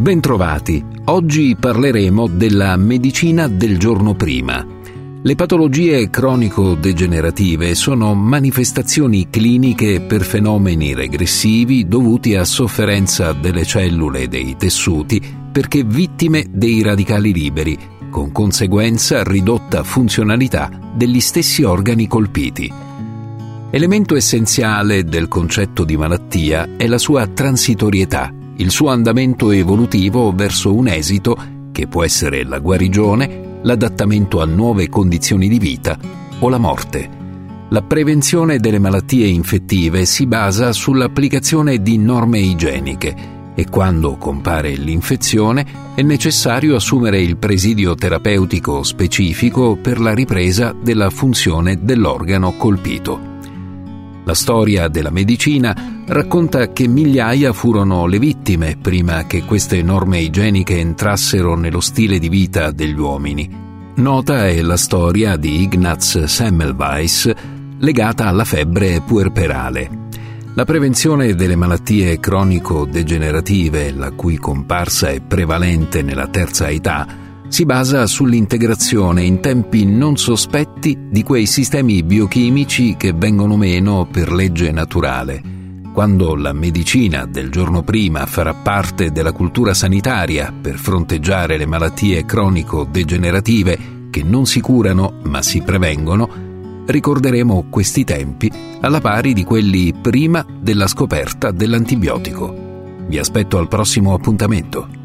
Bentrovati. Oggi parleremo della medicina del giorno prima. Le patologie cronico-degenerative sono manifestazioni cliniche per fenomeni regressivi dovuti a sofferenza delle cellule e dei tessuti perché vittime dei radicali liberi, con conseguenza ridotta funzionalità degli stessi organi colpiti. Elemento essenziale del concetto di malattia è la sua transitorietà il suo andamento evolutivo verso un esito che può essere la guarigione, l'adattamento a nuove condizioni di vita o la morte. La prevenzione delle malattie infettive si basa sull'applicazione di norme igieniche e quando compare l'infezione è necessario assumere il presidio terapeutico specifico per la ripresa della funzione dell'organo colpito. La storia della medicina racconta che migliaia furono le vittime prima che queste norme igieniche entrassero nello stile di vita degli uomini. Nota è la storia di Ignaz Semmelweis legata alla febbre puerperale. La prevenzione delle malattie cronico-degenerative, la cui comparsa è prevalente nella terza età, si basa sull'integrazione in tempi non sospetti di quei sistemi biochimici che vengono meno per legge naturale. Quando la medicina del giorno prima farà parte della cultura sanitaria per fronteggiare le malattie cronico-degenerative che non si curano ma si prevengono, ricorderemo questi tempi alla pari di quelli prima della scoperta dell'antibiotico. Vi aspetto al prossimo appuntamento.